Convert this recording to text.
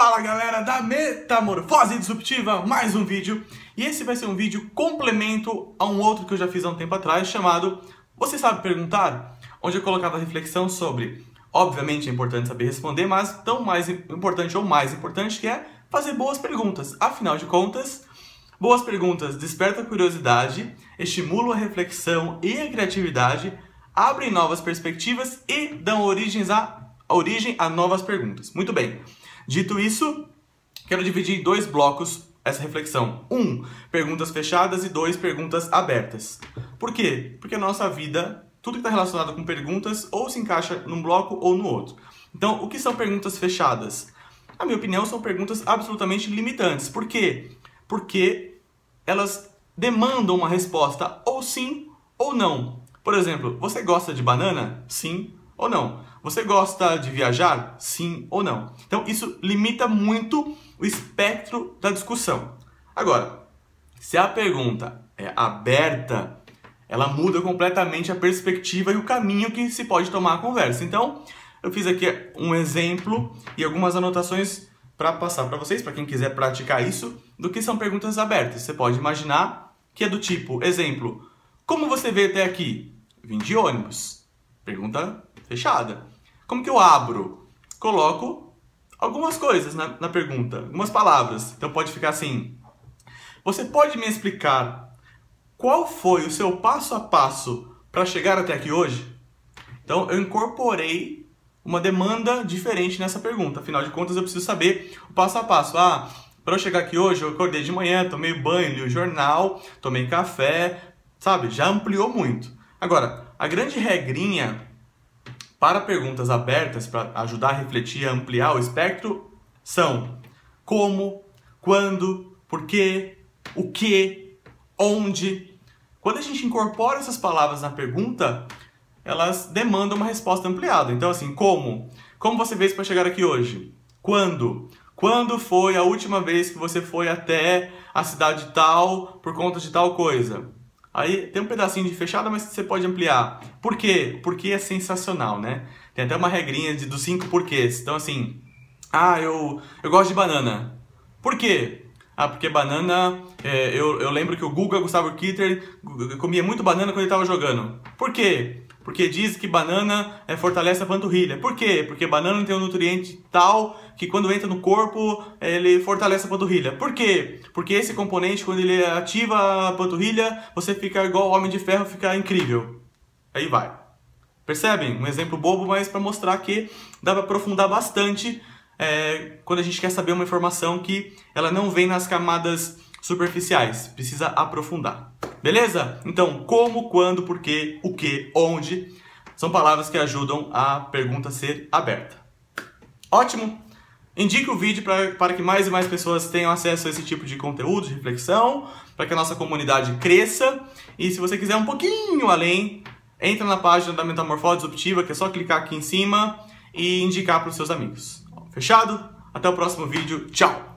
Fala galera da Metamorfose Disruptiva, mais um vídeo. E esse vai ser um vídeo complemento a um outro que eu já fiz há um tempo atrás, chamado Você Sabe Perguntar? Onde eu colocava reflexão sobre, obviamente é importante saber responder, mas tão mais importante ou mais importante que é fazer boas perguntas. Afinal de contas, boas perguntas despertam curiosidade, estimulam a reflexão e a criatividade, abrem novas perspectivas e dão origens a, origem a novas perguntas. Muito bem. Dito isso, quero dividir em dois blocos essa reflexão. Um, perguntas fechadas e dois, perguntas abertas. Por quê? Porque a nossa vida, tudo que está relacionado com perguntas, ou se encaixa num bloco ou no outro. Então, o que são perguntas fechadas? Na minha opinião, são perguntas absolutamente limitantes. Por quê? Porque elas demandam uma resposta ou sim ou não. Por exemplo, você gosta de banana? Sim ou não? Você gosta de viajar? Sim ou não? Então isso limita muito o espectro da discussão. Agora, se a pergunta é aberta, ela muda completamente a perspectiva e o caminho que se pode tomar a conversa. Então, eu fiz aqui um exemplo e algumas anotações para passar para vocês, para quem quiser praticar isso, do que são perguntas abertas. Você pode imaginar que é do tipo, exemplo, como você veio até aqui? Vim de ônibus. Pergunta fechada. Como que eu abro? Coloco algumas coisas na, na pergunta, algumas palavras. Então pode ficar assim: Você pode me explicar qual foi o seu passo a passo para chegar até aqui hoje? Então eu incorporei uma demanda diferente nessa pergunta. Afinal de contas, eu preciso saber o passo a passo. Ah, para eu chegar aqui hoje, eu acordei de manhã, tomei banho, li o jornal, tomei café, sabe? Já ampliou muito. Agora, a grande regrinha para perguntas abertas, para ajudar a refletir e ampliar o espectro, são como, quando, por quê, o que, onde. Quando a gente incorpora essas palavras na pergunta, elas demandam uma resposta ampliada. Então, assim, como? Como você fez para chegar aqui hoje? Quando? Quando foi a última vez que você foi até a cidade tal por conta de tal coisa? Aí tem um pedacinho de fechada, mas você pode ampliar. Por quê? Porque é sensacional, né? Tem até uma regrinha de, dos cinco porquês. Então, assim, ah, eu, eu gosto de banana. Por quê? Ah, porque banana. É, eu, eu lembro que o Guga Gustavo Kitter comia muito banana quando ele estava jogando. Por quê? Porque diz que banana é, fortalece a panturrilha. Por quê? Porque banana tem um nutriente tal que quando entra no corpo ele fortalece a panturrilha. Por quê? Porque esse componente, quando ele ativa a panturrilha, você fica igual o Homem de Ferro, fica incrível. Aí vai. Percebem? Um exemplo bobo, mas para mostrar que dá para aprofundar bastante é, quando a gente quer saber uma informação que ela não vem nas camadas superficiais. Precisa aprofundar. Beleza? Então, como, quando, porquê, o que, onde são palavras que ajudam a pergunta ser aberta. Ótimo! Indique o vídeo pra, para que mais e mais pessoas tenham acesso a esse tipo de conteúdo, de reflexão, para que a nossa comunidade cresça. E se você quiser um pouquinho além, entra na página da Metamorfose Disruptiva, que é só clicar aqui em cima e indicar para os seus amigos. Fechado? Até o próximo vídeo. Tchau!